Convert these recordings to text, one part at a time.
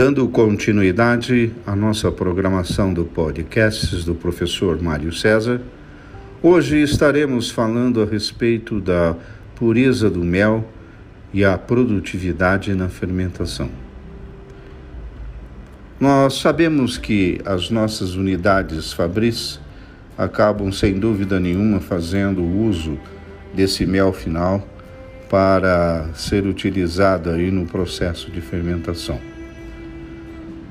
Dando continuidade à nossa programação do podcasts do professor Mário César, hoje estaremos falando a respeito da pureza do mel e a produtividade na fermentação. Nós sabemos que as nossas unidades fabris acabam sem dúvida nenhuma fazendo uso desse mel final para ser utilizado aí no processo de fermentação.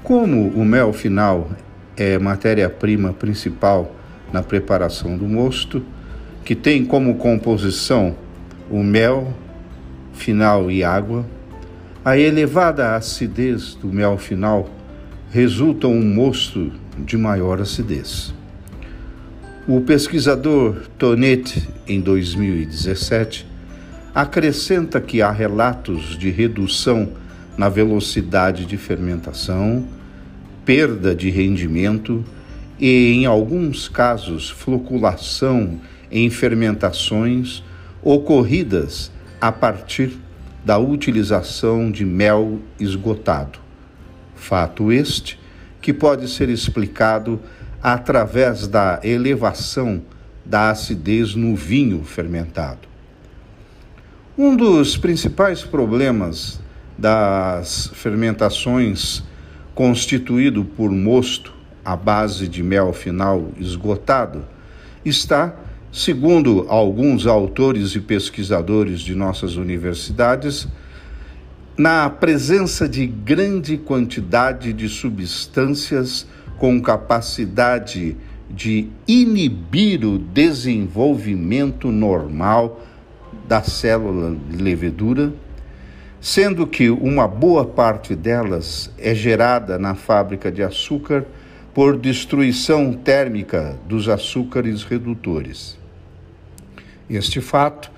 Como o mel final é matéria-prima principal na preparação do mosto, que tem como composição o mel final e água, a elevada acidez do mel final resulta um mosto de maior acidez. O pesquisador Tonet, em 2017, acrescenta que há relatos de redução na velocidade de fermentação, perda de rendimento e, em alguns casos, floculação em fermentações ocorridas a partir da utilização de mel esgotado. Fato este que pode ser explicado através da elevação da acidez no vinho fermentado. Um dos principais problemas das fermentações constituído por mosto à base de mel final esgotado, está, segundo alguns autores e pesquisadores de nossas universidades, na presença de grande quantidade de substâncias com capacidade de inibir o desenvolvimento normal da célula levedura sendo que uma boa parte delas é gerada na fábrica de açúcar por destruição térmica dos açúcares redutores. Este fato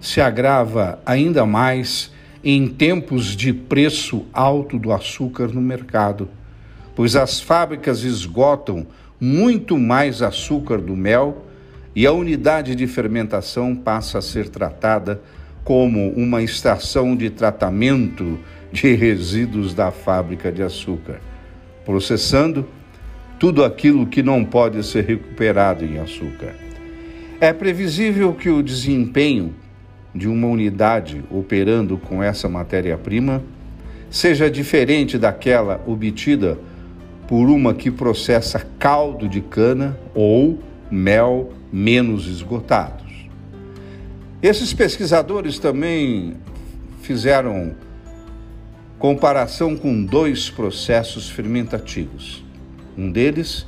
se agrava ainda mais em tempos de preço alto do açúcar no mercado, pois as fábricas esgotam muito mais açúcar do mel e a unidade de fermentação passa a ser tratada como uma estação de tratamento de resíduos da fábrica de açúcar, processando tudo aquilo que não pode ser recuperado em açúcar. É previsível que o desempenho de uma unidade operando com essa matéria-prima seja diferente daquela obtida por uma que processa caldo de cana ou mel menos esgotado. Esses pesquisadores também fizeram comparação com dois processos fermentativos. Um deles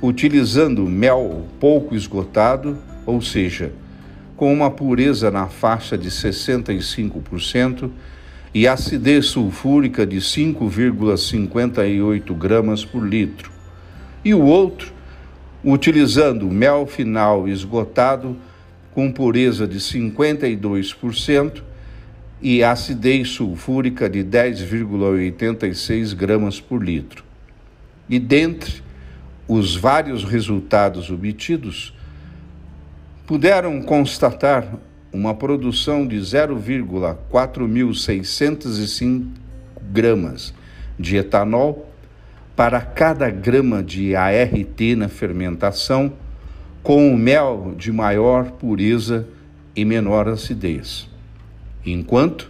utilizando mel pouco esgotado, ou seja, com uma pureza na faixa de 65% e acidez sulfúrica de 5,58 gramas por litro. E o outro, utilizando mel final esgotado com pureza de 52% e acidez sulfúrica de 10,86 gramas por litro. E dentre os vários resultados obtidos, puderam constatar uma produção de 0,4605 gramas de etanol para cada grama de ART na fermentação com o mel de maior pureza e menor acidez. Enquanto,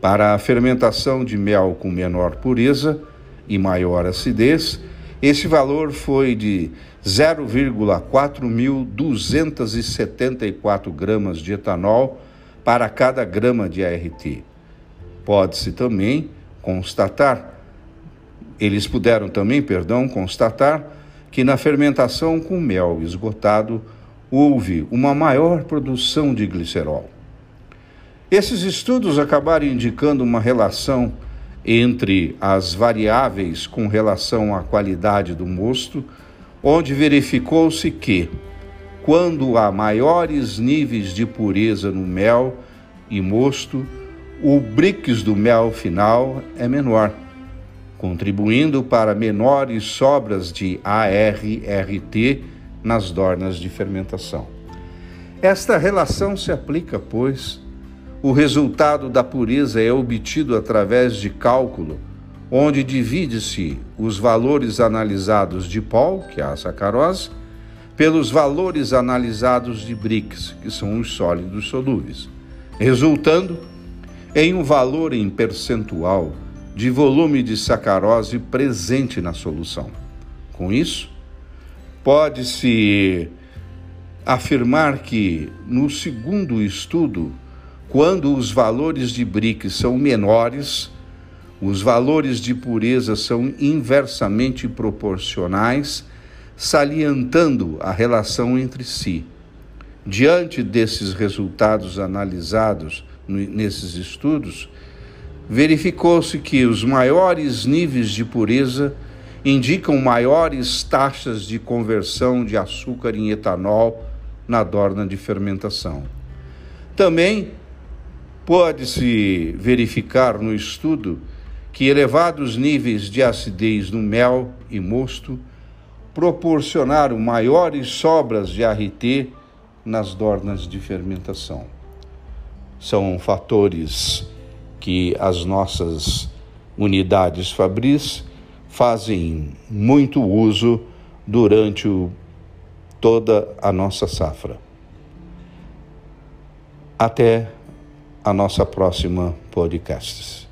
para a fermentação de mel com menor pureza e maior acidez, esse valor foi de 0,4274 gramas de etanol para cada grama de ART. Pode-se também constatar, eles puderam também, perdão, constatar que na fermentação com mel esgotado houve uma maior produção de glicerol. Esses estudos acabaram indicando uma relação entre as variáveis com relação à qualidade do mosto, onde verificou-se que, quando há maiores níveis de pureza no mel e mosto, o brix do mel final é menor contribuindo para menores sobras de ARRT nas dornas de fermentação. Esta relação se aplica, pois, o resultado da pureza é obtido através de cálculo, onde divide-se os valores analisados de pó, que é a sacarose, pelos valores analisados de BRICS, que são os sólidos solúveis, resultando em um valor em percentual de volume de sacarose presente na solução. Com isso, pode-se afirmar que, no segundo estudo, quando os valores de BRICS são menores, os valores de pureza são inversamente proporcionais, salientando a relação entre si. Diante desses resultados analisados nesses estudos, verificou-se que os maiores níveis de pureza indicam maiores taxas de conversão de açúcar em etanol na dorna de fermentação. Também pode-se verificar no estudo que elevados níveis de acidez no mel e mosto proporcionaram maiores sobras de ART nas dornas de fermentação. São fatores que as nossas unidades fabris fazem muito uso durante o, toda a nossa safra. Até a nossa próxima podcast.